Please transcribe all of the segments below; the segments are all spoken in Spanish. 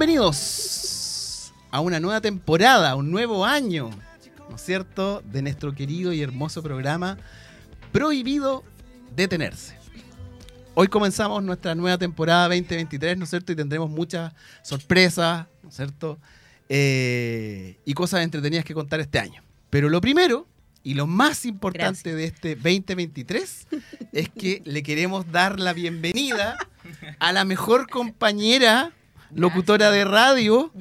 Bienvenidos a una nueva temporada, un nuevo año, ¿no es cierto?, de nuestro querido y hermoso programa Prohibido Detenerse. Hoy comenzamos nuestra nueva temporada 2023, ¿no es cierto? Y tendremos muchas sorpresas, ¿no es cierto? Eh, y cosas entretenidas que contar este año. Pero lo primero y lo más importante de este 2023 es que le queremos dar la bienvenida a la mejor compañera locutora de radio,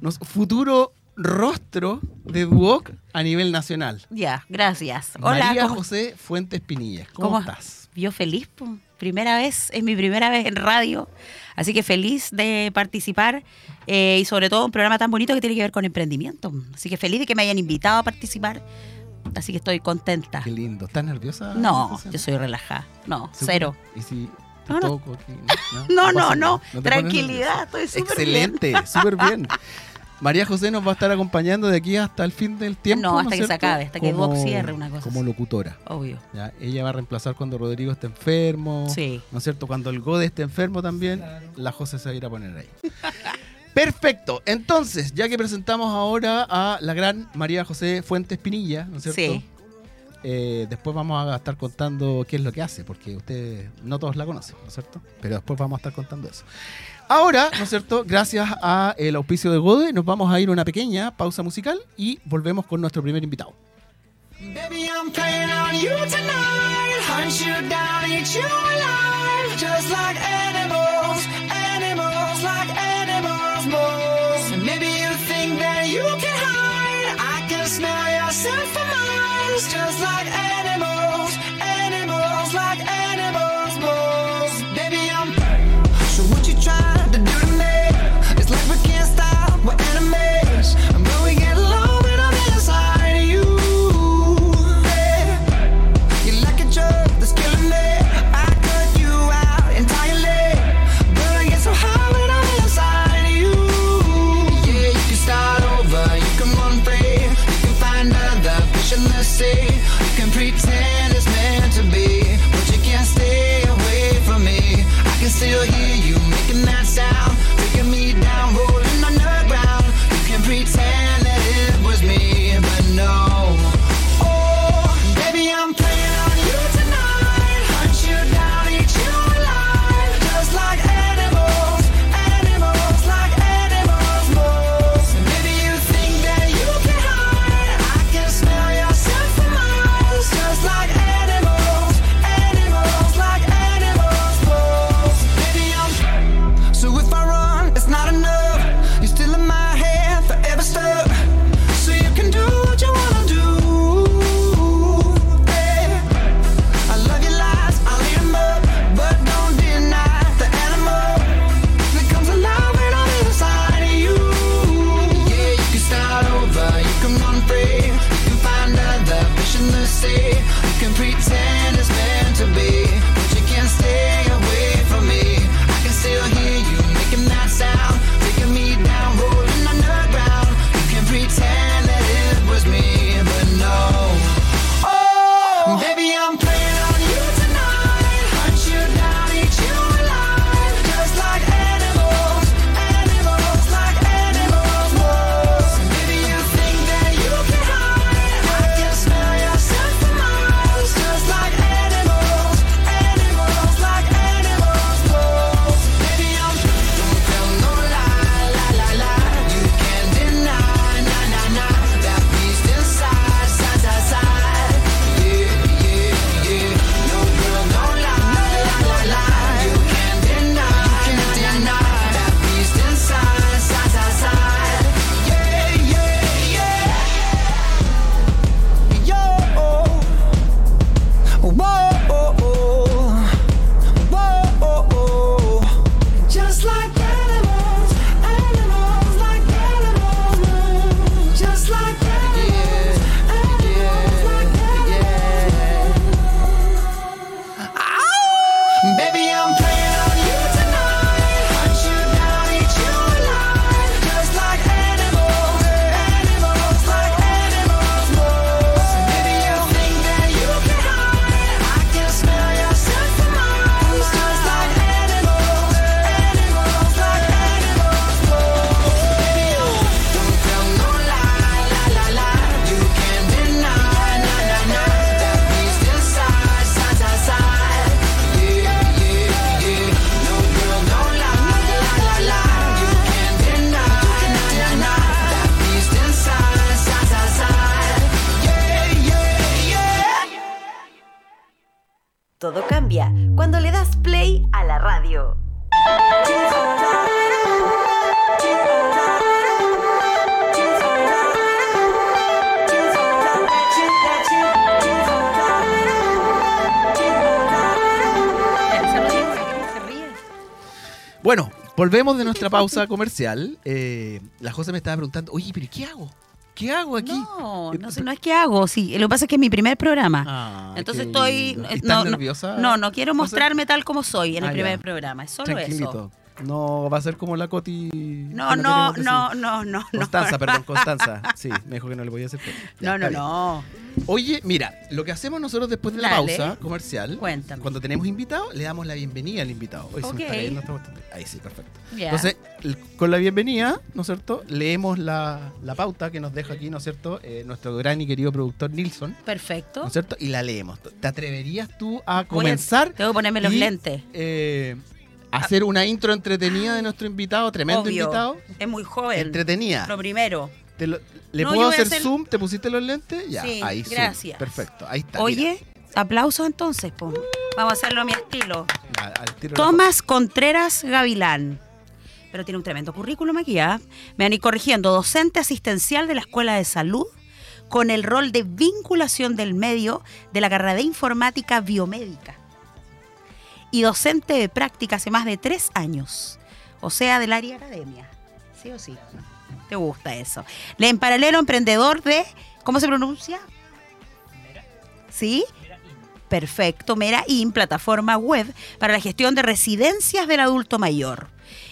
nos- futuro rostro de Duoc a nivel nacional. Ya, gracias. Hola, María ¿cómo, José Fuentes Pinillas. ¿Cómo, cómo- estás? Yo feliz, po. primera vez, es mi primera vez en radio, así que feliz de participar eh, y sobre todo un programa tan bonito que tiene que ver con emprendimiento. Así que feliz de que me hayan invitado a participar, así que estoy contenta. Qué lindo. ¿Estás nerviosa? No, yo soy relajada, no, cero. ¿Y si No, no. toco aquí? No, no, no, pones tranquilidad, estoy súper bien. Excelente, súper bien. María José nos va a estar acompañando de aquí hasta el fin del tiempo. No, hasta que se acabe, hasta que Duoc cierre una cosa Como así. locutora. Obvio. ¿ya? Ella va a reemplazar cuando Rodrigo esté enfermo. Sí. ¿No es cierto? Cuando el Gode esté enfermo también, la José se va a ir a poner ahí. Perfecto. Entonces, ya que presentamos ahora a la gran María José Fuentes Pinilla, ¿no es cierto? Sí. Eh, después vamos a estar contando qué es lo que hace, porque ustedes no todos la conocen, ¿no es cierto? Pero después vamos a estar contando eso. Ahora, ¿no es cierto? Gracias a el auspicio de Gode, nos vamos a ir a una pequeña pausa musical y volvemos con nuestro primer invitado. Baby, I'm playing on you tonight. Hunt you down, eat you alive. Just like animals, animals, like animals, like Todo cambia cuando le das play a la radio. Bueno, volvemos de nuestra pausa comercial. Eh, la José me estaba preguntando, oye, pero ¿qué hago? ¿Qué hago aquí? No, no sé, no es que hago, sí. Lo que pasa es que es mi primer programa. Ah, Entonces estoy. eh, ¿Y no, ¿Estás no, nerviosa? No, no quiero mostrarme tal como soy en el Ah, primer ya. programa. Es solo Tranquilito. eso. No va a ser como la Coti. No, no, no, no, no. Constanza, perdón, Constanza. Sí, me dijo que no le podía hacer. caso. Ya, No, no, no. Oye, mira, lo que hacemos nosotros después de la pausa comercial, Cuéntame. cuando tenemos invitados, le damos la bienvenida al invitado. Ahí sí, perfecto. Entonces, con la bienvenida, ¿no es cierto? Leemos la, la pauta que nos deja aquí, ¿no es cierto? Eh, nuestro gran y querido productor Nilsson, Perfecto. ¿no es cierto? Y la leemos. ¿Te atreverías tú a Voy a- comenzar? Tengo que ponerme los lentes. eh, hacer una intro entretenida de nuestro invitado, tremendo Obvio. invitado. Es muy joven. Entretenida. Lo primero. Te lo- ¿Le No, puedo hacer, hacer- zoom? ¿Te pusiste los lentes? Ya, Sí, ahí zoom. gracias. Perfecto, ahí está. mira. Oye, aplausos entonces, po. Vamos a hacerlo a mi estilo. Al Tomás Contreras Gavilán. Pero tiene un tremendo currículum aquí, ¿ah? Me van a ir corrigiendo. Docente asistencial de la Escuela de Salud con el rol de vinculación del medio de la carrera de informática biomédica. Y docente de práctica hace más de tres años. O sea, del área academia. ¿Sí o sí? ¿Te gusta eso? En paralelo emprendedor de... ¿Cómo se pronuncia? ¿Sí? Perfecto, Merain, plataforma web para la gestión de residencias del adulto mayor.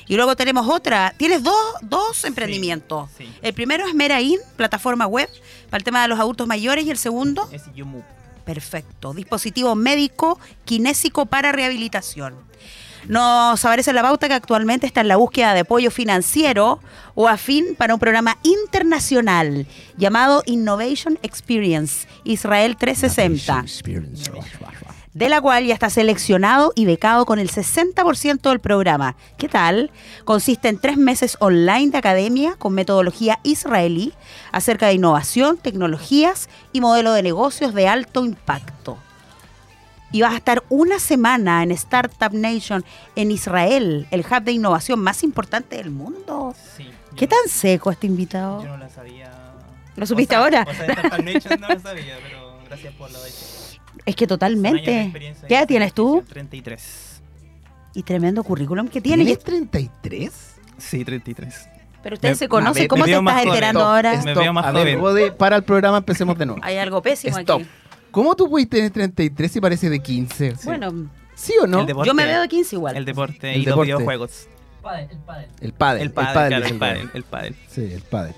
Y luego tenemos otra, tienes dos, dos emprendimientos. sí. El primero es Merain, plataforma web para el tema de los adultos mayores y el segundo, Es Yumu. Perfecto, dispositivo médico kinésico para rehabilitación. Nos aparece la pauta que actualmente está en la búsqueda de apoyo financiero o afín para un programa internacional llamado Innovation Experience Israel 360 de la cual ya está seleccionado y becado con el 60% del programa. ¿Qué tal? Consiste en tres meses online de academia con metodología israelí acerca de innovación, tecnologías y modelo de negocios de alto impacto. Y vas a estar una semana en Startup Nation en Israel, el hub de innovación más importante del mundo. Sí. ¿Qué tan seco este invitado? Yo no la sabía. ¿Lo supiste O sea, ahora? O sea, Startup Nation no lo sabía, pero gracias por de Es que totalmente. ¿Qué edad tienes tú? 33. Y tremendo currículum que tienes. ¿Tienes 33? Sí, 33. Pero ustedes Me- se conocen. ¿Cómo te estás enterando Stop, ahora? es- Me veo más A ver, joven. Para el programa, empecemos de nuevo. Hay algo pésimo Stop. aquí. ¿Cómo tú puedes tener 33 si parece de 15? Bueno, ¿Sí o no? El deporte, yo me veo de 15 igual. El deporte El y deporte. los videojuegos. El pádel. El pádel, pádel claro, el el pádel, de- el pádel. Sí, el pádel.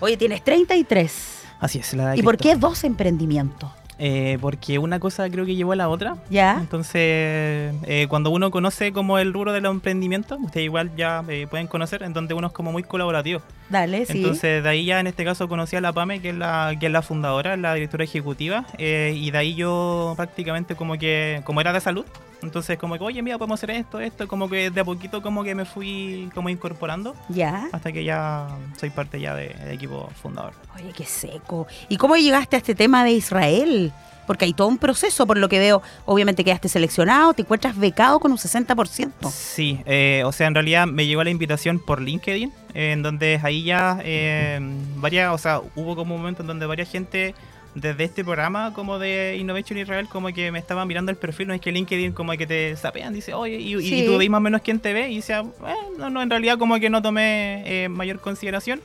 Oye, tienes 33. Así es, la edad ¿Y por qué dos emprendimientos? Eh, porque una cosa creo que llevó a la otra. ¿Ya? Entonces, eh, cuando uno conoce como el rubro de los emprendimientos, ustedes igual ya eh, pueden conocer, en donde uno es como muy colaborativo. Dale, sí. Entonces, de ahí ya en este caso conocí a la PAME, que es la, que es la fundadora, la directora ejecutiva, eh, y de ahí yo prácticamente como que, como era de salud, entonces como que, oye, mira, podemos hacer esto, esto, como que de a poquito como que me fui como incorporando, ya. hasta que ya soy parte ya de- del equipo fundador. Oye, qué seco. ¿Y cómo llegaste a este tema de Israel? Porque hay todo un proceso, por lo que veo. Obviamente quedaste seleccionado, te encuentras becado con un 60%. Sí, eh, o sea, en realidad me llegó la invitación por LinkedIn, eh, en donde ahí ya eh, varias, o sea, hubo como un momento en donde varias gente desde este programa como de Innovation Israel como que me estaban mirando el perfil, no es que LinkedIn como que te sapean, dice, oye, y, y Sí. tú veis más o menos quién te ve, y "Eh, no, no, en realidad como que no tomé eh, mayor consideración.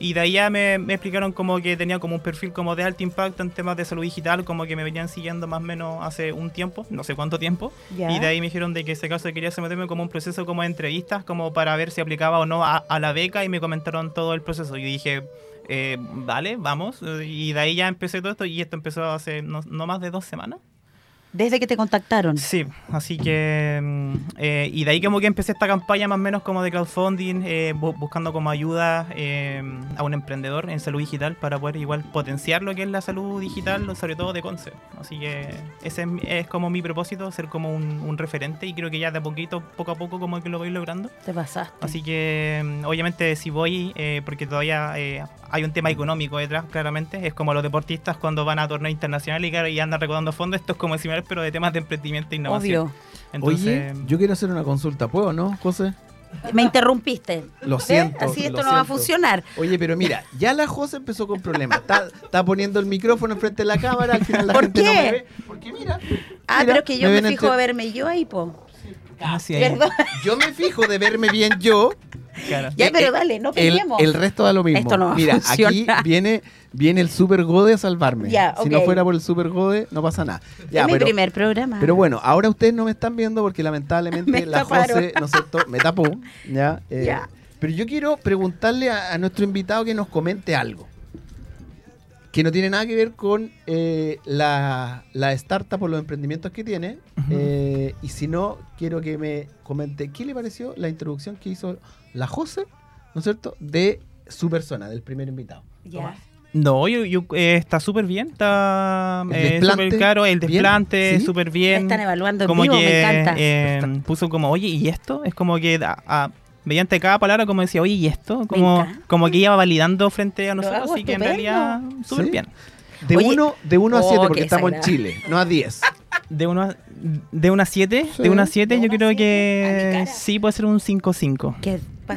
Y de ahí ya me, me explicaron como que tenía como un perfil como de alto impacto en temas de salud digital, como que me venían siguiendo más o menos hace un tiempo, no sé cuánto tiempo. Y de ahí me dijeron de que ese caso quería someterme como un proceso como de entrevistas, como para ver si aplicaba o no a, a la beca y me comentaron todo el proceso. Y dije, eh, vale, vamos. Y de ahí ya empecé todo esto y esto empezó hace no, no más de dos semanas. Desde que te contactaron. Sí, así que... mm, eh, y de ahí como que empecé esta campaña más o menos como de crowdfunding, eh, bu- buscando como ayuda eh, a un emprendedor en salud digital para poder igual potenciar lo que es la salud digital, sobre todo de Conce. Así que ese es, es como mi propósito, ser como un, un referente y creo que ya de poquito, poco a poco como que lo voy logrando. Te pasaste. Así que mm, obviamente si voy, porque todavía hay un tema económico detrás, claramente, es como los deportistas cuando van a torneos internacionales y, andan recaudando fondos, esto es como similar pero de temas de emprendimiento e innovación. Obvio. Entonces, Oye, yo quiero hacer una consulta, ¿puedo, no, José? Me interrumpiste. Lo ¿Ves? siento. Así esto no va a funcionar. Oye, pero mira, ya la José empezó con problemas. Está, está poniendo el micrófono enfrente de la cámara, al final la ¿Por gente no qué? me ve. Porque mira. Ah, mira, pero es que yo me, fijo entre- a verme yo ahí, po. ah, sí, ahí, Perdón. Yo me fijo de verme bien yo. claro. Ya, Eh, pero eh, dale, no El, peleemos. el resto da lo mismo. Esto no va a Mira, aquí viene, viene el Super Gode a salvarme. Ya, Si no fuera por el Super Gode, no pasa nada. Ya, es mi primer programa. pero bueno, ahora ustedes no me están viendo porque lamentablemente Me la. José, ¿no es cierto? Me tapó. Ya, eh, Ya. Pero yo quiero preguntarle a, a nuestro invitado que nos comente algo. Que no tiene nada que ver con eh, la, la startup o los emprendimientos que tiene. Eh, y si no, quiero que me comente qué le pareció la introducción que hizo la José, ¿no es cierto?, de su persona, del primer invitado. Ya. No, yo, yo, eh, está súper bien, está eh, desplante, súper claro, el bien, desplante, ¿sí? súper Me bien. están evaluando en como vivo, que me encanta. eh, puso como, oye, ¿y esto? Es como que a- a- mediante cada palabra como decía, oye, ¿y esto? Como, como que iba validando frente a nosotros, así que en realidad súper ¿Sí? bien. De Oye, 1 de uno a oh, 7, porque estamos en Chile, no a 10. De una de una 7, Sí. de una 7 De yo creo a que sí puede ser un 5-5.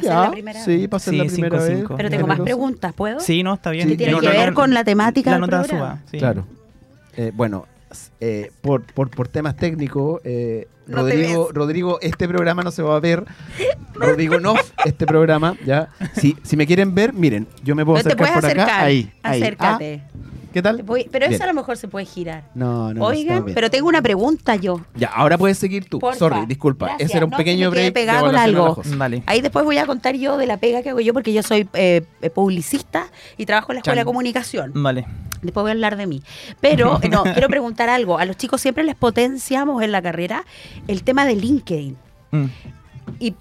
Ser Ya, la primera sí, vez. Sí, la primera cinco, vez. cinco. Pero tengo más preguntas, ¿puedo? Sí, no, está bien. Sí, tiene no, que no, ver no, con la temática La del nota programa. suba, sí. Claro. Eh, bueno, eh, por, por, por temas técnicos, eh, No Rodrigo. Rodrigo, este programa no se va a ver. Rodrigo no, este programa, ya. Si, si me quieren ver, miren, yo me puedo acercar por acercar. acá. Ahí, ahí. Acércate. Ah, ¿Qué tal? Voy- pero Bien. esa a lo mejor se puede girar. No, no. Oigan, pero tengo una pregunta yo. Ya, ahora puedes seguir tú. Porfa. Sorry, disculpa. Gracias. Ese era un No, pequeño break. con la algo. Vale. Ahí después voy a contar yo de la pega que hago yo porque yo soy eh, publicista y trabajo en la Escuela Chan. de Comunicación. Vale. Después voy a hablar de mí. Pero, no, quiero preguntar algo. A los chicos siempre les potenciamos en la carrera el tema de LinkedIn. Mm. Y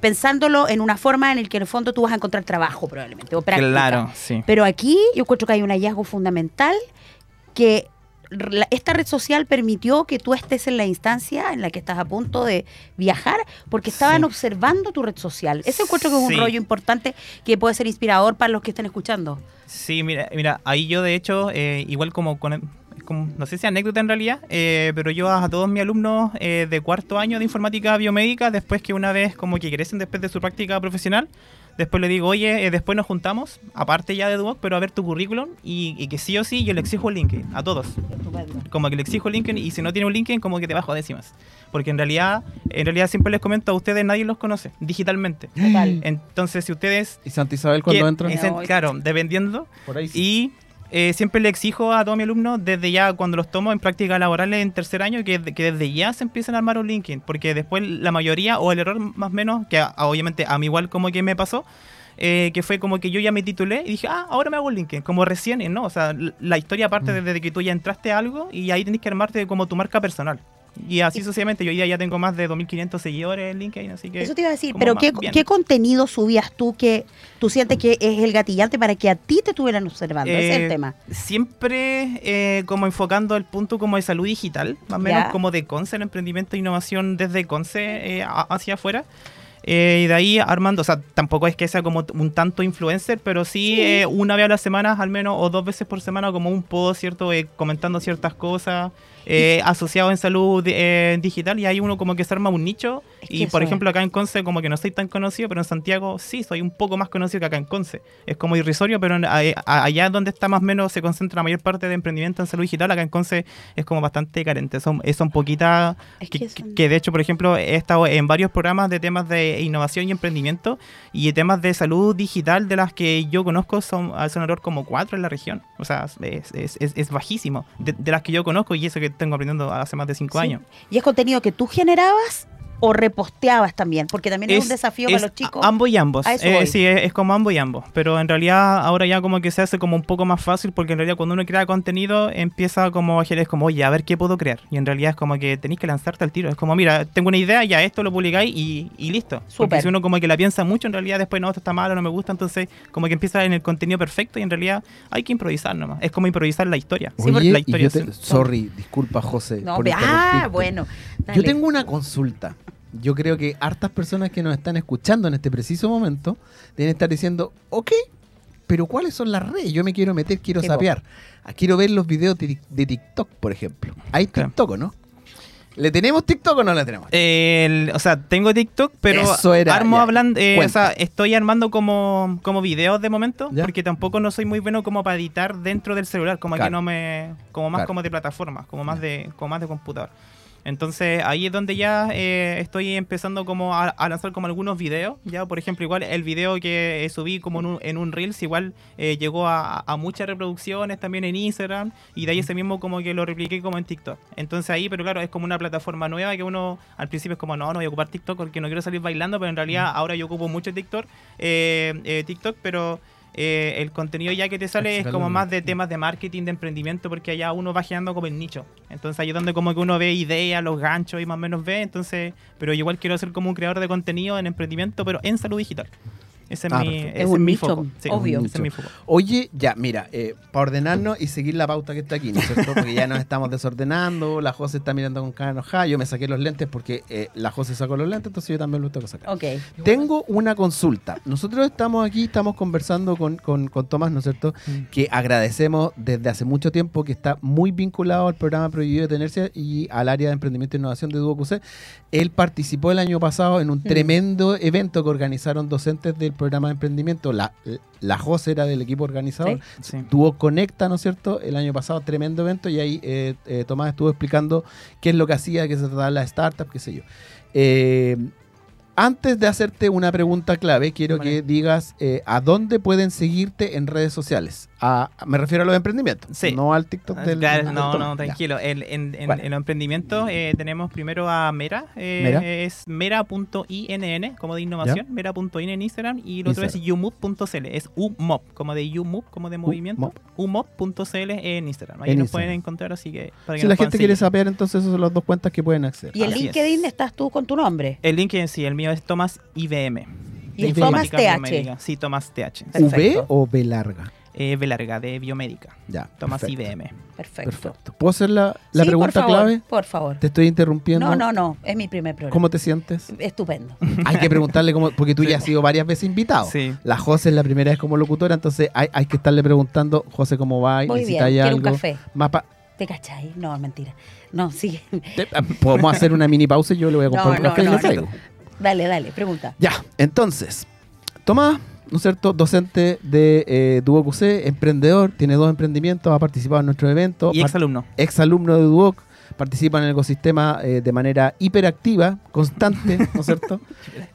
pensándolo en una forma en la que en el fondo tú vas a encontrar trabajo probablemente o práctica. Claro, sí. Pero aquí yo encuentro que hay un hallazgo fundamental que esta red social permitió que tú estés en la instancia en la que estás a punto de viajar porque estaban Sí. observando tu red social. Ese encuentro que es un Sí. rollo importante que puede ser inspirador para los que estén escuchando. Sí, mira, mira, ahí yo de hecho, eh, igual como con, como- no sé si anécdota en realidad, eh, pero yo a todos mis alumnos eh, de cuarto año de informática biomédica, después que una vez como que crecen después de su práctica profesional, después le digo, oye, eh, después nos juntamos, aparte ya de Duoc, pero a ver tu currículum y, y que sí o sí yo le exijo el LinkedIn a todos. Como que le exijo el LinkedIn y si no tiene un LinkedIn como que te bajo a décimas. Porque en realidad, en realidad siempre les comento a ustedes, nadie los conoce digitalmente. Total. Entonces, si ustedes... ¿Y Santa Isabel cuando que- entra? ese- No, claro, dependiendo, Por ahí sí. y eh, siempre le exijo a todos mis alumnos, desde ya cuando los tomo en prácticas laborales en tercer año, que, que desde ya se empiecen a armar un LinkedIn. Porque después la mayoría, o el error más o menos, que a- obviamente a mí igual como que me pasó, eh, que fue como que yo ya me titulé y dije, ah, ahora me hago un LinkedIn. Como recién, ¿no? O sea, la historia parte Mm. desde que tú ya entraste a algo y ahí tenés que armarte como tu marca personal. Y así sucesivamente, yo ya tengo más de 2.500 seguidores en LinkedIn, así que... Eso te iba a decir, pero ¿qué. ¿qué contenido subías tú que tú sientes que es el gatillante para que a ti te estuvieran observando? Ese es Eh, el tema. Siempre eh, como enfocando el punto como de salud digital, más o menos Ya. como de Conce, el emprendimiento e innovación desde Conce eh, hacia afuera. Eh, y de ahí armando, o sea, tampoco es que sea como un tanto influencer, pero sí, eh, una vez a la semana, al menos, o dos veces por semana, como un post, ¿cierto? Eh, comentando ciertas cosas, eh, asociado en salud eh, digital, y ahí uno como que se arma un nicho. Es que y por es. ejemplo, acá en Conce, como que no soy tan conocido, pero en Santiago sí, soy un poco más conocido que acá en Conce. Es como irrisorio, pero a- allá donde está más o menos se concentra la mayor parte de emprendimiento en salud digital, acá en Conce es como bastante carente. Son, eh, son poquitas. Es que, que que de hecho, por ejemplo, he estado en varios programas de temas de innovación y emprendimiento y temas de salud digital de las que yo conozco son, son error como cuatro en la región. O sea, es, es- es- es bajísimo. De, de las que yo conozco y eso que tengo aprendiendo hace más de cinco Sí. años. ¿Y es contenido que tú generabas o reposteabas también? Porque también es, un desafío es para los chicos. Ambos y ambos. Eh, sí, es, es como ambos y ambos. Pero en realidad ahora ya como que se hace como un poco más fácil porque en realidad cuando uno crea contenido empieza como es como, oye, a ver qué puedo crear. Y en realidad es como que tenéis que lanzarte al tiro. Es como, mira, tengo una idea, ya esto lo publicáis y, y listo. Porque Súper. si uno como que la piensa mucho, en realidad después no, esto está malo, no me gusta. Entonces como que empieza en el contenido perfecto y en realidad hay que improvisar nomás. Es como improvisar la historia. Sí, la y historia yo te- sorry, disculpa José. no, por ah, bueno. Yo tengo una consulta. Yo creo que hartas personas que nos están escuchando en este preciso momento deben estar diciendo, ok, pero ¿cuáles son las redes? Yo me quiero meter, quiero Sí, sapear. Ah, Quiero ver los videos de, de TikTok, por ejemplo. ¿Hay Claro. TikTok o no? ¿Le tenemos TikTok o no le tenemos? El- o sea, tengo TikTok, pero Eso era, armo hablando, eh, o sea, estoy armando como, como videos de momento, Ya. porque tampoco no soy muy bueno como para editar dentro del celular, como Claro. que no me, como más Claro. como de plataforma, como más de, como más de computador. Entonces ahí es donde ya eh, estoy empezando como a, a lanzar como algunos videos, ya por ejemplo igual el video que eh, subí como en un, en un Reels igual eh, llegó a, a muchas reproducciones también en Instagram y de ahí ese mismo como que lo repliqué como en TikTok. Entonces ahí, pero claro, es como una plataforma nueva que uno al principio es como no, no voy a ocupar TikTok porque no quiero salir bailando, pero en realidad ahora yo ocupo mucho TikTok, eh, eh, TikTok, pero eh, el contenido ya que te sale es como más de temas de marketing, de emprendimiento, porque allá uno va generando como el nicho. Entonces ahí es donde como que uno ve ideas, los ganchos y más o menos ve. Entonces, pero igual quiero ser como un creador de contenido en emprendimiento, pero en salud digital. Ese es, Ah, mi, ese Es un mi foco. Sí, obvio. Ese es mi foco. Oye, ya, mira, eh, para ordenarnos y seguir la pauta que está aquí, ¿no es cierto? Porque ya nos estamos desordenando, la José está mirando con cara enojada, yo me saqué los lentes porque eh, la José sacó los lentes, entonces yo también los tengo que sacar. Ok. Tengo una consulta. Nosotros estamos aquí, estamos conversando con, con, con Tomás, ¿no es cierto? Que agradecemos desde hace mucho tiempo, que está muy vinculado al programa Prohibido de Tenerse y al área de emprendimiento e innovación de Duo QC. Él participó el año pasado en un tremendo evento que organizaron docentes del programa de emprendimiento. La, la José era del equipo organizador. Sí. Tuvo Conecta, ¿no es cierto? El año pasado, tremendo evento, y ahí eh, eh, Tomás estuvo explicando qué es lo que hacía, qué se trataba la startup, qué sé yo. Eh, antes de hacerte una pregunta clave, quiero Vale. que digas eh, a dónde pueden seguirte en redes sociales. A- me refiero a los emprendimientos, Sí. no al TikTok del, Claro, no, no, tranquilo. El- en, en- Vale. en los emprendimientos eh, tenemos primero a Mera, eh, Mera. es mera.inn, como de innovación, mera.in en Instagram, y el otro es Instagram. umove.cl, es umop, como de umove, como de movimiento, umop.cl en Instagram. Ahí En nos Instagram. pueden encontrar, así que para que Si la gente quiere saber, entonces esas son las dos cuentas que pueden acceder. Y en Así LinkedIn es. estás tú con tu nombre. El link en sí, el mío es Tomás IBM. Y Tomás informática TH. biomédica. Sí, Tomás TH. ¿V o B larga? Eh, B larga, de biomédica. Ya. Tomás perfecto. IBM. Perfecto. Perfecto. ¿Puedo hacer la, la Sí, pregunta por favor, clave? Por favor. Te estoy interrumpiendo. No, no, no. Es mi primer programa. ¿Cómo te sientes? Estupendo. Hay que preguntarle cómo, porque tú ya has sido varias veces invitado. Sí. La José es la primera vez como locutora, entonces hay, hay que estarle preguntando, José, ¿cómo va? Muy bien. ¿Necesitáis Quiero un algo? café. Más pa- ¿Te cachai? No, mentira. No, sigue. Ah, Podemos hacer una mini pausa y yo le voy a comprar No, un no, café y no, le no. traigo. Dale, dale, pregunta. Ya, entonces, Tomás, ¿no es cierto? Docente de eh, Duoc UC, emprendedor, tiene dos emprendimientos, ha participado en nuestro evento, Y exalumno. ex alumno de Duoc, participa en el ecosistema eh, de manera hiperactiva, constante, ¿no es cierto?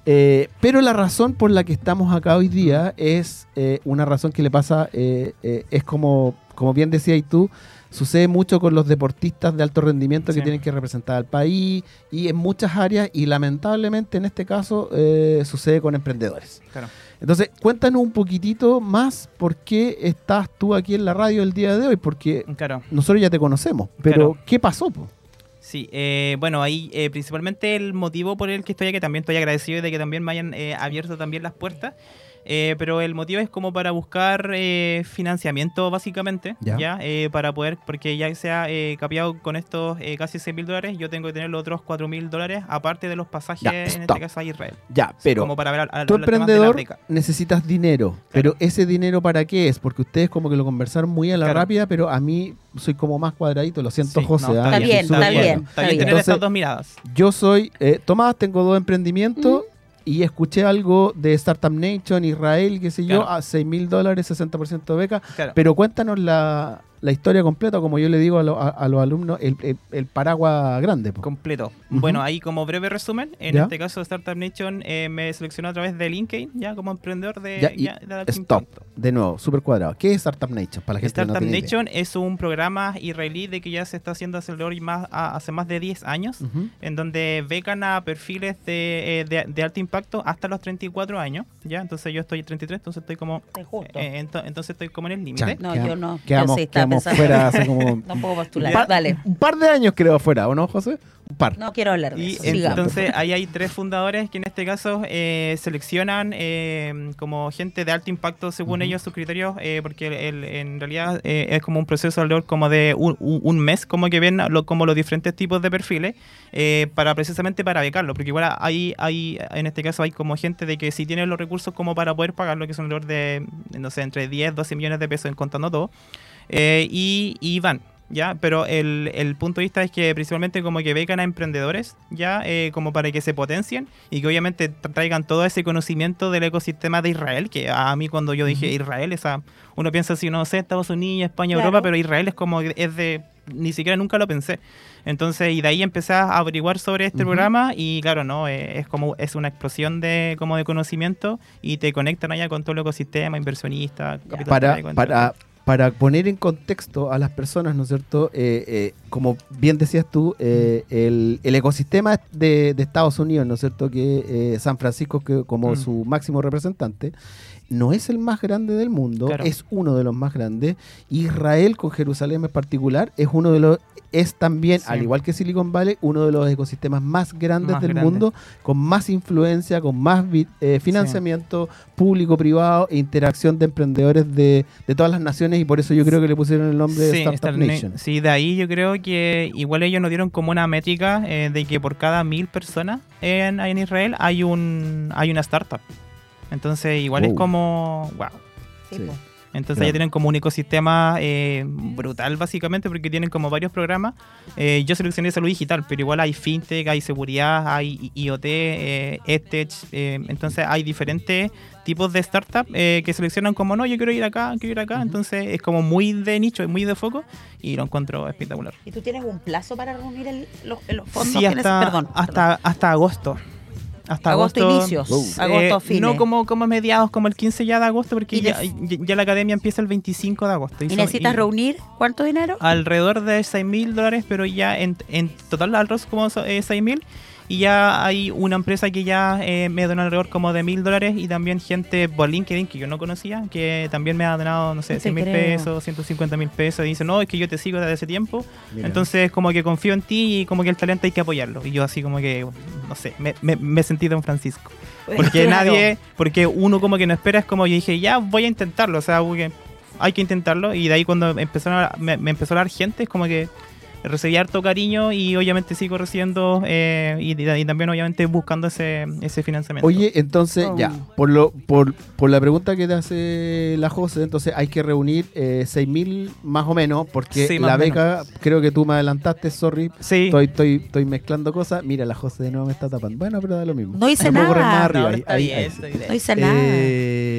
Eh, pero la razón por la que estamos acá hoy día es eh, una razón que le pasa, eh, eh, es como, como bien decías tú, sucede mucho con los deportistas de alto rendimiento que tienen que representar al país y en muchas áreas y lamentablemente en este caso eh, sucede con emprendedores. Claro. Entonces, cuéntanos un poquitito más por qué estás tú aquí en la radio el día de hoy, porque Claro. nosotros ya te conocemos, pero Claro. ¿qué pasó? po? Sí, eh, bueno, ahí eh, principalmente el motivo por el que estoy aquí, también estoy agradecido de que también me hayan eh, abierto también las puertas, eh, pero el motivo es como para buscar eh, financiamiento básicamente, Ya. ya, Eh, para poder, porque ya se ha eh, capeado con estos eh, casi 6 mil dólares, yo tengo que tener los otros 4 mil dólares, aparte de los pasajes, Ya, en este caso a Israel. Ya, pero como para ver a- a- de la emprendedor necesitas dinero, pero ese dinero para qué es? Porque ustedes como que lo conversaron muy a la Claro. rápida, pero a mí soy como más cuadradito, lo siento Sí, José. no, ¿ah? Está Yo bien, está bien. Está bien tener Entonces, estas dos miradas. Yo soy, eh, Tomás, tengo dos emprendimientos y escuché algo de Startup Nation, Israel, qué sé yo, Claro. a 6 mil dólares, 60% de beca. Claro. Pero cuéntanos la, la historia completa, como yo le digo a, lo- a- a los alumnos, el, el- el paraguas grande. po. completo. Ujú. Bueno, ahí como breve resumen, en Ya. este caso Startup Nation eh, me seleccionó a través de LinkedIn, ya como emprendedor de, Ya, y ya, de alto Stop, impacto. de nuevo, súper cuadrado. ¿Qué es Startup Nation? Para la gente que no Startup tiene idea. Nation es un programa israelí de que ya se está haciendo alrededor y más, a- hace más de 10 años, Ujú. en donde becan a perfiles de, eh, de- de alto impacto hasta los 34 años, ¿ya? Entonces yo estoy 33, entonces estoy como... Justo. eh, ento- entonces estoy como en el límite. No, yo no. quedamos- yo sí, fuera hace como No puedo postular. un par, Dale. un par de años creo afuera, ¿o no, José? Un par. No quiero hablar de Y eso. Sigamos. entonces ahí hay tres fundadores que en este caso eh, seleccionan eh, como gente de alto impacto según ellos sus criterios, eh, porque el- en realidad eh, es como un proceso alrededor como de un, mes, como que ven lo- como los diferentes tipos de perfiles, eh, para precisamente para becarlo, porque igual hay, hay, en este caso hay como gente de que si tiene los recursos como para poder pagarlo, que son alrededor de, no sé, entre 10, 12 millones de pesos en contando todo, eh, y, y van. ¿Ya? Pero el, el punto de vista es que principalmente como que becan a emprendedores, ¿ya? Eh, como para que se potencien y que obviamente tra- traigan todo ese conocimiento del ecosistema de Israel, que a mí cuando yo dije Israel, esa, uno piensa así, no sé, Estados Unidos, España, Claro. Europa, pero Israel es como, es de, ni siquiera nunca lo pensé. Entonces, y de ahí empecé a averiguar sobre este programa y claro, no, Eh, es como, es una explosión de, como de conocimiento y te conectan allá con todo el ecosistema, inversionista, capital para. Para poner en contexto a las personas, ¿no es cierto? Eh, eh, como bien decías tú, eh, el, el ecosistema de, de Estados Unidos, ¿no es cierto? Que eh, San Francisco que como Mm. su máximo representante, no es el más grande del mundo, Claro. es uno de los más grandes. Israel, con Jerusalén en particular, es uno de los es también, Sí. al igual que Silicon Valley, uno de los ecosistemas más grandes Más del grande. mundo, con más influencia, con más eh, financiamiento público-privado e interacción de emprendedores de, de todas las naciones y por eso yo creo que le pusieron el nombre de Startup Nation. Na- sí, de ahí yo creo que igual ellos nos dieron como una métrica eh, de que por cada mil personas en, en Israel hay un hay una startup. Entonces igual es Wow. como, wow. Sí, Sí. po. Entonces Claro. ya tienen como un ecosistema eh, brutal básicamente porque tienen como varios programas. Eh, yo seleccioné salud digital, pero igual hay fintech, hay seguridad, hay IoT, eh, EdTech. eh, entonces hay diferentes tipos de startup eh, que seleccionan como no, yo quiero ir acá, quiero ir acá. Entonces es como muy de nicho, muy de foco y lo encuentro espectacular. ¿Y tú tienes un plazo para reunir el- los, los fondos? Sí, hasta, perdón, hasta, hasta agosto. Hasta Agosto agosto, inicios, Wow. agosto Eh, fines. No como, como mediados, como el 15 ya de agosto, porque ¿Y ya, la academia empieza el 25 de agosto. ¿Y son- necesitas y- reunir cuánto dinero? alrededor de 6 mil dólares, pero ya en, en total alrededor como eh, 6 mil. Y ya hay una empresa que ya eh, me donó alrededor como de mil dólares y también gente por LinkedIn que yo no conocía, que también me ha donado, no sé, No te 100 mil pesos, 150 mil pesos. Y dice, no, es que yo te sigo desde ese tiempo. Mira. Entonces como que confío en ti y como que el talento hay que apoyarlo. Y yo así como que, no sé, me, me, me sentí Don Francisco. Porque Claro. nadie, porque uno como que no espera, es como yo dije, ya voy a intentarlo, o sea, porque hay que intentarlo. Y de ahí cuando empezaron a- me, me empezó a dar gente, es como que recibí harto cariño y obviamente sigo recibiendo eh, y, y también obviamente buscando ese, ese financiamiento. Oye, entonces, Oh. ya, por lo por, por la pregunta que te hace la José, entonces hay que reunir eh, 6 mil más o menos, porque Sí, la beca, creo que tú me adelantaste, sorry, sí, estoy, estoy, estoy mezclando cosas. Mira, la José de nuevo me está tapando. Bueno, pero da lo mismo. No hice nada. más arriba, No, ahí- está ahí- bien, ahí. está bien. No hice nada. Eh,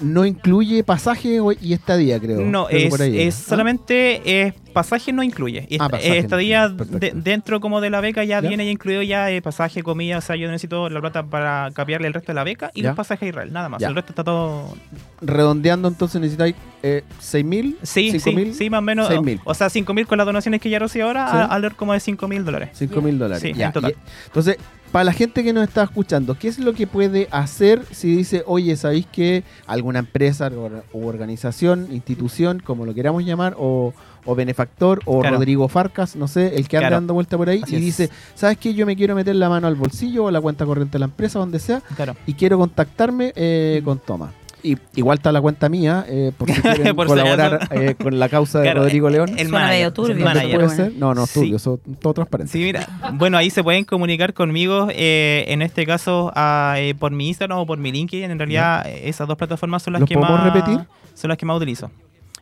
no incluye pasaje y estadía, creo. No, Creo es, solamente es pasaje no incluye. Ah, pasaje estadía de- dentro como de la beca ya, Ya. viene ya incluido ya eh, pasaje, comida, o sea, yo necesito la plata para capearle el resto de la beca y Ya. los pasajes a Israel, nada más. Ya. El resto está todo Redondeando, entonces necesitáis eh, 6 mil, Sí, 5 sí, mil, sí, más o menos. 6.000. O sea, 5 mil con las donaciones que ya recibo ahora, Sí. a- ver como de 5 mil dólares. 5 mil dólares. Sí, en total. y- entonces, para la gente que nos está escuchando, ¿qué es lo que puede hacer si dice, oye, ¿sabéis que alguna empresa o organización, institución, como lo queramos llamar, o, o benefactor, o Claro. Rodrigo Farcas, no sé, el que anda Claro. dando vuelta por ahí, Así y es. dice, ¿sabes qué? Yo me quiero meter la mano al bolsillo o a la cuenta corriente de la empresa, donde sea, Claro. y quiero contactarme eh, con Tomás. Y igual está la cuenta mía, eh, por si quieren Por colaborar eh, con la causa de Claro, Rodrigo eh, León. El manager, el turbio, ¿Dónde manager. puede bueno. ser? No, no, Sí. turbio, eso todo transparente. Sí, mira. Bueno, ahí se pueden comunicar conmigo, eh, en este caso, a, eh, por mi Instagram o por mi LinkedIn. En realidad, esas dos plataformas son las ¿Los que más repetir? son las que más utilizo.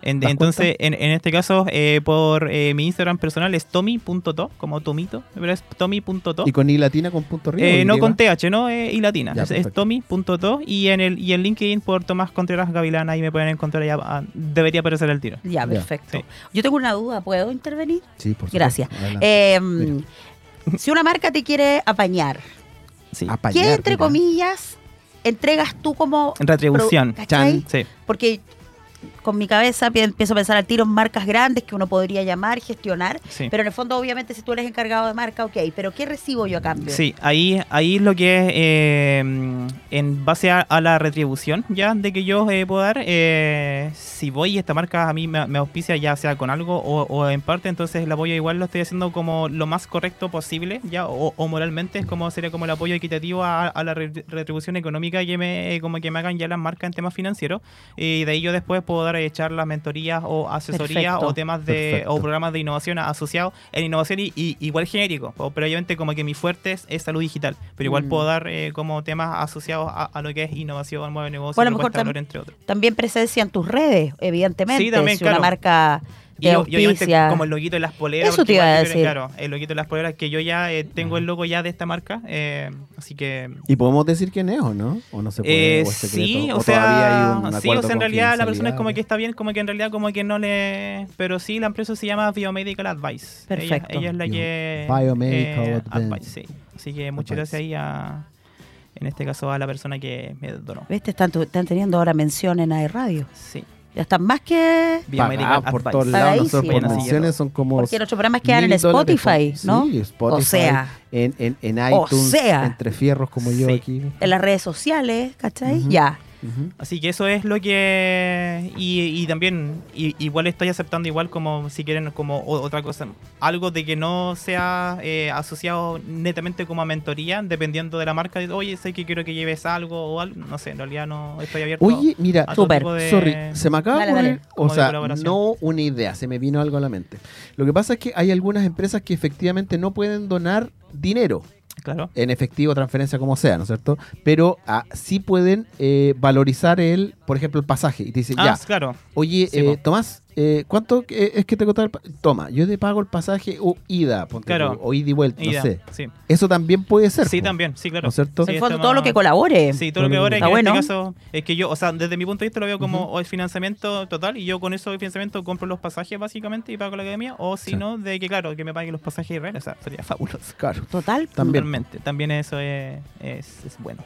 En- ¿Las entonces, en, en este caso, eh, por eh, mi Instagram personal es tommy.to, como tomito, pero es tommy.to. ¿Y con I latina con punto arriba? Eh, no con TH, ¿no? Eh, y latina. Ya, es, es tommy.to y en el y en LinkedIn por Tomás Contreras Gavilán, ahí me pueden encontrar ya. ah, debería aparecer el tiro. Ya, perfecto. sí. Yo tengo una duda, ¿puedo intervenir? Sí, por supuesto. Gracias. Eh, si una marca te quiere apañar, Sí. Apañar, ¿qué entre mira. comillas entregas tú como En retribución. pro-. Sí. Porque con mi cabeza pi- empiezo a pensar al tiro en marcas grandes que uno podría llamar, gestionar. Sí. Pero en el fondo, obviamente, si tú eres encargado de marca, ok. Pero ¿qué recibo yo a cambio? Sí, ahí, ahí lo que es eh, en base a, a la retribución ya de que yo eh, puedo dar. eh, si voy y esta marca a mí me, me auspicia ya sea con algo o, o en parte, entonces el apoyo igual lo estoy haciendo como lo más correcto posible ya o, o moralmente es como sería como el apoyo equitativo a, a la re- retribución económica que me eh, como que me hagan ya las marcas en temas financieros y de ahí yo después puedo dar eh, charlas, mentorías o asesorías Perfecto. o temas de Perfecto. o programas de innovación asociados en innovación y, y- igual genérico, o- pero obviamente como que mi fuerte es, es salud digital, pero igual Mm. puedo dar eh, como temas asociados a, a lo que es innovación, nuevo negocio, Bueno, mejor valor, entre otros. También presencia en tus redes, evidentemente. Sí, también, si una claro. marca Y, te y obviamente auspicia. como el loguito de las poleras. Eso porque te iba a yo decir. Claro, el loguito de las poleras que yo ya eh, tengo el logo ya de esta marca, eh, así que... ¿Y podemos decir quién es o no? ¿O no se puede? Eh, o sí, o, ¿O hay sea, un sí, o sea, en realidad la persona es como que está bien, como que en realidad como que no le... Pero sí, la empresa se llama Biomedical Advice. Ella- Perfecto. Ella, es la que... Biomedical eh, Advice. sí. Así que muchas Advice. gracias ahí a... En este caso a la persona que me donó. ¿Ves? Están, están teniendo ahora mención en AE Radio. Sí. Ya están más que... Pagados por todos lados. Pagadísimo. menciones son como... Porque nuestros programas quedan en Spotify, por- ¿no? Sí, Spotify. O sea, En, en, en O iTunes, sea. entre fierros como yo Sí. aquí. en las redes sociales, ¿cachai? Ujú. Ya. Así que eso es lo que... Y, y también, y- igual estoy aceptando igual como, si quieren, como o- otra cosa, algo de que no sea eh, asociado netamente como a mentoría, dependiendo de la marca. Oye, sé que quiero que lleves algo o algo. No sé, en realidad no estoy abierto. Oye, mira, a todo Súper. tipo de- Sorry, se me acaba Dale, dale. o Como de sea, colaboración. no una idea, se me vino algo a la mente. Lo que pasa es que hay algunas empresas que efectivamente no pueden donar dinero Claro. en efectivo, transferencia, como sea, ¿no es cierto? Pero ah, sí pueden eh, valorizar el, por ejemplo, el pasaje. Y te dicen, Ah, ya, claro. oye, Sí, eh. Tomás, eh, ¿cuánto eh, es que te costó el pa- Toma, yo te pago el pasaje o ida, ponte Claro. tú, o ida y vuelta, no sé. Sí, Eso también puede ser. sí po, también, sí, claro. ¿No es cierto? Sí, en el fondo, estamos- todo lo que colabore. Sí, todo lo que que- que en este bueno. caso, es que yo, o sea, desde mi punto de vista lo veo como o es financiamiento total y yo con eso de financiamiento compro los pasajes básicamente y pago la academia, o si Sí. no, de que claro, que me paguen los pasajes Israel, o sea, sería fabuloso. Claro. Total. También. Totalmente, también eso es, es, es bueno.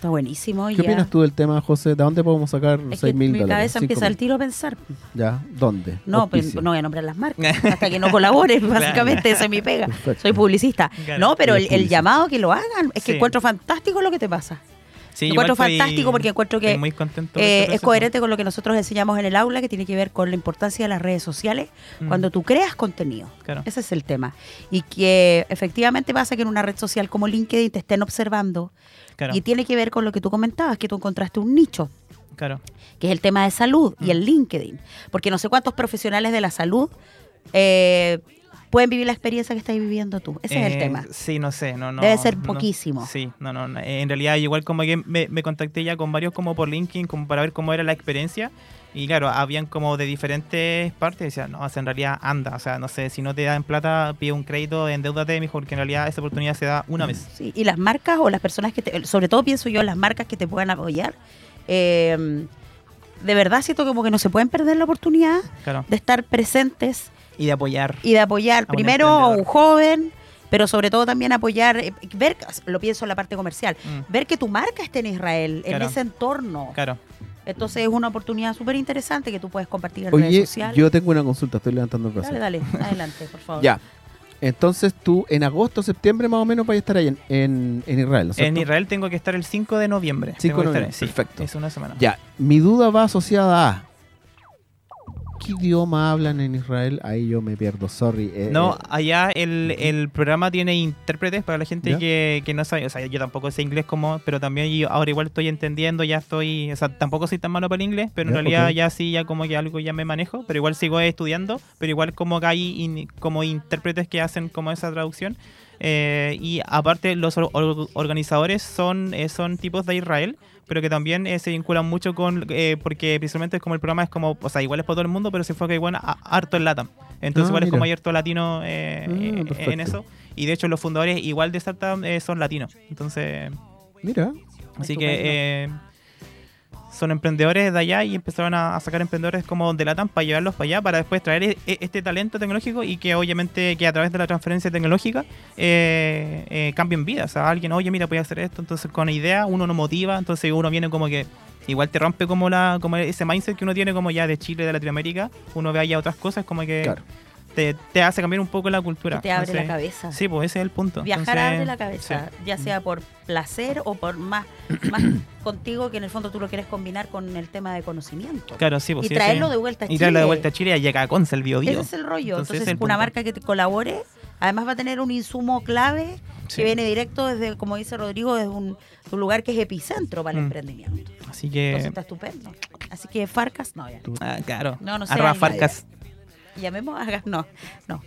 Está buenísimo. ¿Qué ya. opinas tú del tema, José? ¿De dónde podemos sacar Es 6 que mil mi dólares? cabeza Cinco empieza al mil. tiro a pensar. ¿Ya? ¿Dónde? No, pues, Auspicio. no voy a nombrar las marcas. hasta que no colabore, básicamente, esa es mi pega. Perfecto. Soy publicista. Claro. No, pero el, el llamado que lo hagan, es que Sí. encuentro fantástico lo que te pasa. Sí, Lo encuentro estoy- fantástico porque encuentro que muy Eh, este es coherente con lo que nosotros enseñamos en el aula, que tiene que ver con la importancia de las redes sociales Mm, cuando tú creas contenido. Claro. Ese es el tema. Y que efectivamente pasa que en una red social como LinkedIn te estén observando. Claro, Y tiene que ver con lo que tú comentabas, que tú encontraste un nicho, claro. que es el tema de salud y Mm. el LinkedIn. Porque no sé cuántos profesionales de la salud eh, pueden vivir la experiencia que estás viviendo tú. Ese es el Eh, tema. Sí, no sé, no, no. Debe ser no. poquísimo. Sí, no, no, no. En realidad igual como que me, me contacté ya con varios como por LinkedIn como para ver cómo era la experiencia y claro, habían como de diferentes partes, decían, no, o sea, en realidad anda, o sea, no sé, si no te dan plata, pide un crédito, endeudate mejor, porque en realidad esa oportunidad se da una vez. Sí, y las marcas o las personas que te, sobre todo pienso yo las marcas que te puedan apoyar, eh, de verdad siento como que no se pueden perder la oportunidad Claro. de estar presentes Y de apoyar. y de apoyar primero a un joven, pero sobre todo también apoyar, eh, ver, lo pienso en la parte comercial, Mm, ver que tu marca esté en Israel, Claro. en ese entorno. claro. Entonces es una oportunidad súper interesante que tú puedes compartir en redes Oye, sociales. yo tengo una consulta, estoy levantando el brazo. Dale, dale, adelante, por favor. Ya. Entonces tú en agosto, septiembre más o menos vas a estar ahí en, en, en Israel, ¿no es En? Israel tengo que estar el 5 de noviembre. 5 Tengo de estar- noviembre, sí, perfecto. Es una semana. Ya, mi duda va asociada a ¿qué idioma hablan en Israel? Ahí yo me pierdo, sorry. eh, No, eh, allá el, el programa tiene intérpretes para la gente que, que no sabe. O sea, yo tampoco sé inglés como, pero también yo ahora igual estoy entendiendo, ya estoy. O sea, tampoco soy tan malo para el inglés, pero en Ya, realidad ya sí, ya como que algo ya me manejo, pero igual sigo estudiando, pero igual como que hay in- como intérpretes que hacen como esa traducción. Eh, y aparte, los or- or- organizadores son, son tipos de Israel, pero que también eh, se vinculan mucho con, eh, porque principalmente es como el programa es como, o sea, igual es para todo el mundo, pero se enfoca igual a, harto en LATAM. Entonces Ah, igual es como hay harto latino eh, Ah, eh, en eso. Y de hecho los fundadores igual de Startup eh, son latinos. Entonces, Mira, así Estupendo. que... son emprendedores de allá y empezaron a, a sacar emprendedores como de Latam para llevarlos para allá, para después traer e- e- este talento tecnológico y que obviamente que a través de la transferencia tecnológica eh, eh, cambien vidas. O sea, alguien, oye, mira, voy a hacer esto, entonces con idea uno no motiva, entonces uno viene como que igual te rompe como la como ese mindset que uno tiene como ya de Chile, de Latinoamérica, uno ve allá otras cosas como que Claro. Te, te hace cambiar un poco la cultura. Que te abre la Entonces, cabeza. Sí, pues ese es el punto. Viajar Entonces, abre la cabeza, sí. ya sea por placer o por más, más contigo, que en el fondo tú lo quieres combinar con el tema de conocimiento. Claro, sí, pues y sí, traerlo sí. de vuelta a Y Chile. traerlo de vuelta a Chile y a Conce, el bio, Ese es el rollo. Entonces, Entonces, una punto. marca que te colabore, además va a tener un insumo clave que viene directo desde, como dice Rodrigo, desde un, lugar que es epicentro para el Mm. emprendimiento. Así Entonces que. está estupendo. Así que Farcas, no, ya. Ah, claro. No, no sé, Arroba Farcas. Llamemos a no, no.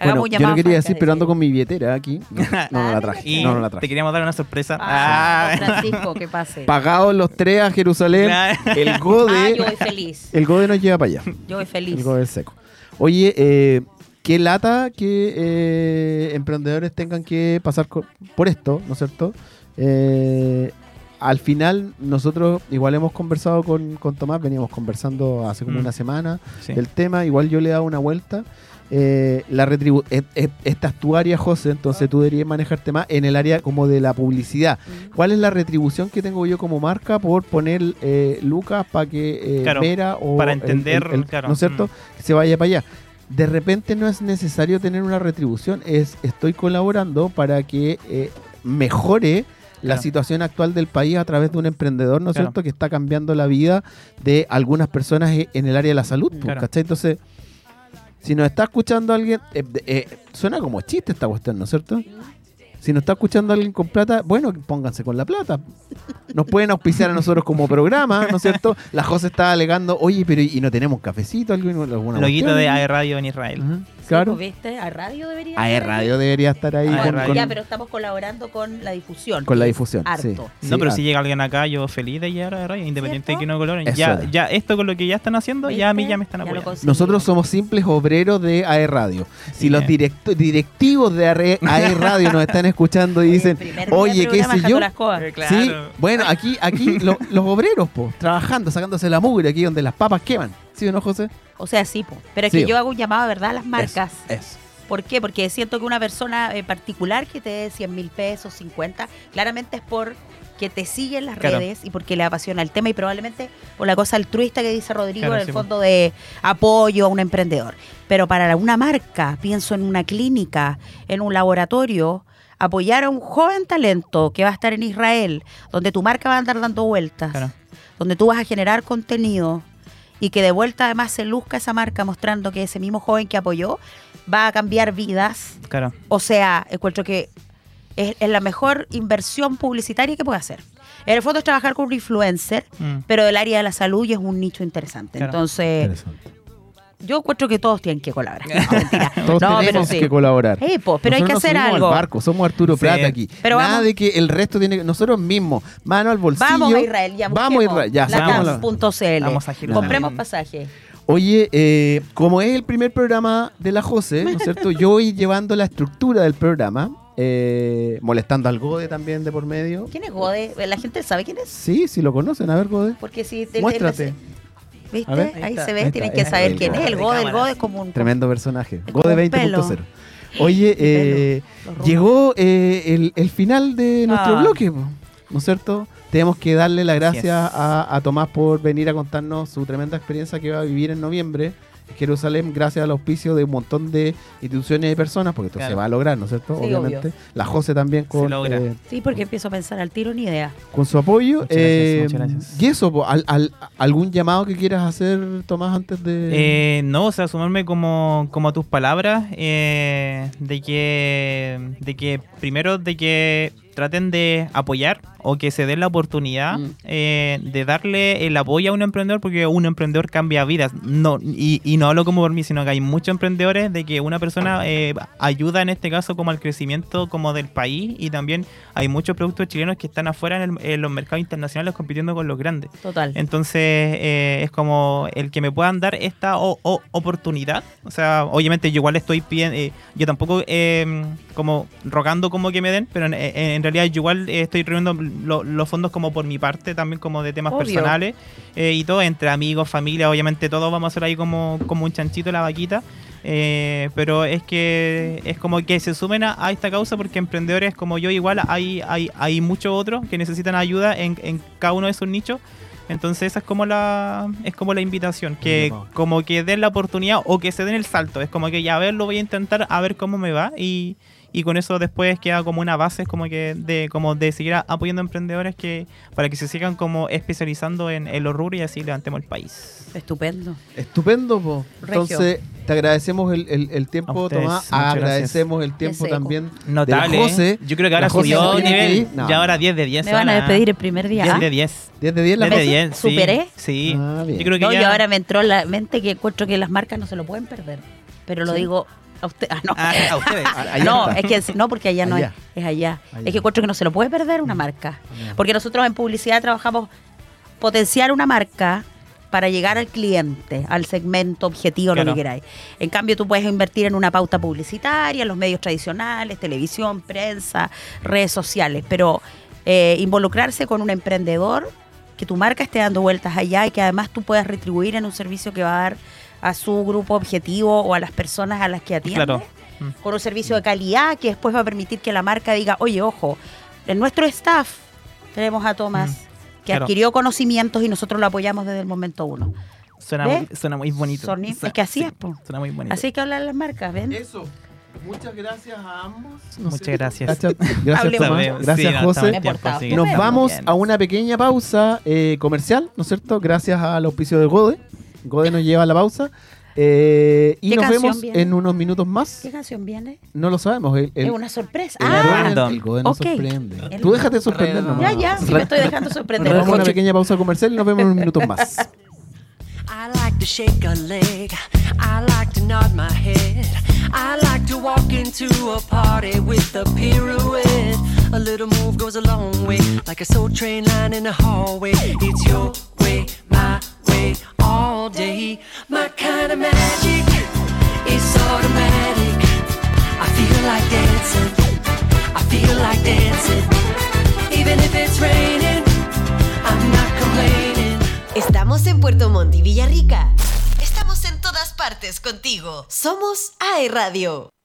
Hagamos Bueno, yo lo quería decir, pero ando con mi billetera aquí. No, no, no la traje. No, no la te traje. queríamos dar una sorpresa. Ah, Ah. Francisco, que pase. Pagados los tres a Jerusalén, el Ah, Gode, yo voy feliz. el Gode nos lleva para allá. Yo voy feliz. El Gode es seco. Oye, eh, qué lata que eh, emprendedores tengan que pasar por esto, ¿no es cierto? Eh, al final, nosotros igual hemos conversado con, con Tomás, veníamos conversando hace como Mm. una semana Sí. del tema, igual yo le he dado una vuelta. Eh, la retribu eh, eh, esta es tu área, José, entonces tú deberías manejarte más en el área como de la publicidad. ¿Cuál es la retribución que tengo yo como marca por poner eh, Lucas para que eh, Claro, Vera o para entender, el- el- claro, ¿no es cierto? mm. Que se vaya para allá. De repente no es necesario tener una retribución, es estoy colaborando para que eh, la situación actual del país a través de un emprendedor, ¿no es Claro. cierto? Que está cambiando la vida de algunas personas e- en el área de la salud, pues. ¿cachai? Entonces, si nos está escuchando alguien, eh, eh, suena como chiste esta cuestión, ¿no es cierto? Si nos está escuchando alguien con plata, bueno, pónganse con la plata. Nos pueden auspiciar a nosotros como programa, ¿no es cierto? La José está alegando, oye, pero ¿y no tenemos cafecito? ¿Alguna, Loguito cuestión? de AE Radio en Israel. Ajá, Sí, Claro. pues, ¿Viste? A radio debería AE Radio debería estar ahí con, Radio. Ya, pero estamos colaborando con la difusión. con la difusión. Harto. sí. No, Sí, pero si llega alguien acá, yo feliz de llegar a AE Radio, independiente ¿Cierto? de que no coloren. Eso Ya, era. ya esto con lo que ya están haciendo, ya a mí ya me están apoyando. Nosotros somos simples obreros de AE Radio. Si Sí. los directo- directivos de AE AE Radio nos están escuchando y dicen, oye, ¿qué sé yo? las cosas. Eh, claro. Sí, bueno, aquí, aquí lo- los obreros, po, trabajando, sacándose la mugre, aquí donde las papas queman. ¿Sí o no, José? O sea, sí, po. pero es Sí. que yo hago un llamado verdad a las marcas. Es. ¿Por qué? Porque siento que una persona eh, particular que te dé 100 mil pesos, 50, claramente es por que te sigue en las Claro. redes y porque le apasiona el tema y probablemente por la cosa altruista que dice Rodrigo Claro, en el sí, fondo de apoyo a un emprendedor. Pero para una marca, pienso en una clínica, en un laboratorio, apoyar a un joven talento que va a estar en Israel, donde tu marca va a andar dando vueltas, Claro. donde tú vas a generar contenido y que de vuelta además se luzca esa marca mostrando que ese mismo joven que apoyó va a cambiar vidas. Claro. O sea, encuentro que es, es la mejor inversión publicitaria que puede hacer. En el fondo es trabajar con un influencer, Mm. pero del área de la salud y es un nicho interesante. Claro. Entonces, Interesante. Yo encuentro que todos tienen que colaborar. No, mentira. Todos No, pero tenemos sí. que colaborar. Po, pero hay que hacer al algo. barco, somos Arturo Sí. Prat aquí. Pero Nada vamos- de que el resto tiene que. Nosotros mismos, mano al bolsillo. Vamos a Israel, ya Vamos a Israel, ya, latam.cl. Vamos a Jerusalén. Compremos pasaje. Oye, eh, como es el primer programa de la José, ¿no es cierto? Yo voy llevando la estructura del programa, eh, molestando al Gode también de por medio. ¿Quién es Gode? ¿La gente sabe quién es? Sí, sí lo conocen, a ver, Gode. Porque si te Muéstrate. ¿Viste? A ver. Ahí, se ve, tienen que saber quién es. El Gode, el. Gode es como un Tremendo personaje. Gode un 20.0 pelo. Oye, eh, llegó eh, el, el final de nuestro Ah. bloque, ¿no es cierto? Tenemos que darle las gracias a, a Tomás por venir a contarnos su tremenda experiencia que va a vivir en noviembre Jerusalén gracias al auspicio de un montón de instituciones y personas, porque esto Claro. se va a lograr, ¿no es cierto? Sí, Obviamente. obvio. La José también con, logra. eh, Sí, porque empiezo a pensar al tiro, ni idea. con su apoyo. Muchas gracias, Eh, muchas gracias. Y eso, po, al- al- ¿algún llamado que quieras hacer, Tomás, antes de...? Eh, no, o sea, sumarme como, como a tus palabras eh, de que de que primero de que traten de apoyar o que se den la oportunidad Mm. eh, de darle el apoyo a un emprendedor porque un emprendedor cambia vidas. No, y, y no hablo como por mí, sino que hay muchos emprendedores de que una persona eh, ayuda en este caso como al crecimiento como del país y también hay muchos productos chilenos que están afuera en, el- en los mercados internacionales compitiendo con los grandes. Total. Entonces eh, es como el que me puedan dar esta o- o- oportunidad. O sea, obviamente yo igual estoy pidiendo, eh, yo tampoco como rogando como que me den, pero en, en- realidad yo igual estoy reuniendo lo- los fondos como por mi parte, también como de temas Obvio. personales eh, y todo, entre amigos, familia, obviamente todos vamos a hacer ahí como, como un chanchito la vaquita. eh, pero es que es como que se sumen a, a esta causa porque emprendedores como yo igual hay, hay, hay muchos otros que necesitan ayuda en, en cada uno de esos nichos. Entonces esa es como la es como la invitación, que como que den la oportunidad o que se den el salto. Es como que ya a ver, lo voy a intentar a ver cómo me va y, y con eso después queda como una base como que de como de seguir a- apoyando emprendedores que para que se sigan como especializando en, en los rubros y así levantemos el país. Estupendo. Estupendo, po. Entonces, te agradecemos el, el- el A tiempo, ustedes, Tomás. Agradecemos el tiempo también Notable. José. Yo creo que ahora subió nivel. No. Ya ahora 10 de 10. Me van a despedir el primer día. 10 ¿ah? de 10. 10 de 10 la 10 de José. 10. sí. ¿Superé? Sí. Ah. Yo creo que No, ya... y ahora me entró en la mente que encuentro que las marcas no se lo pueden perder. Pero lo Sí. digo a usted. Ah, no. Ah, a ustedes. Allá no, está. es que no, porque allá no Allá. es, es allá. Allá. Es que encuentro que no se lo puede perder una marca. Allá. Porque nosotros en publicidad trabajamos potenciar una marca para llegar al cliente, al segmento objetivo, lo que queráis. En cambio, tú puedes invertir en una pauta publicitaria, en los medios tradicionales, televisión, prensa, redes sociales, pero eh, involucrarse con un emprendedor, que tu marca esté dando vueltas allá y que además tú puedas retribuir en un servicio que va a dar a su grupo objetivo o a las personas a las que atiende Claro. Mm. con un servicio de calidad que después va a permitir que la marca diga, oye, ojo, en nuestro staff tenemos a Tomás, que claro. adquirió conocimientos y nosotros lo apoyamos desde el momento uno. Suena, muy, suena muy bonito. Suena- es que así sí, es, po. Suena muy bonito. Así que hablar las marcas, ¿ven? Eso. Muchas gracias a ambos. Muchas gracias. Gracias, gracias. Tomás. Gracias, sí, José. tiempo, que. Nos vamos bien. a una pequeña pausa eh, comercial, ¿no es cierto? Gracias al auspicio de Gode. Gode nos lleva a la pausa. Eh, y ¿Qué nos vemos viene? en unos minutos más. ¿Qué canción viene? No lo sabemos. El, el- es una sorpresa. el ah, random. el Gode nos Ok. sorprende. El- Tú déjate sorprender nomás. ya, ya, sí me estoy dejando sorprender. Nos vamos a una pequeña pausa comercial y nos vemos en unos minutos más. I like to shake a leg. I like to nod my head. I like to walk into a party with a pirouette. A little move goes a long way, like a soul train line in a hallway. It's your way, my way, Estamos en Puerto Montt Villarrica. Estamos en todas partes contigo. Somos AE Radio.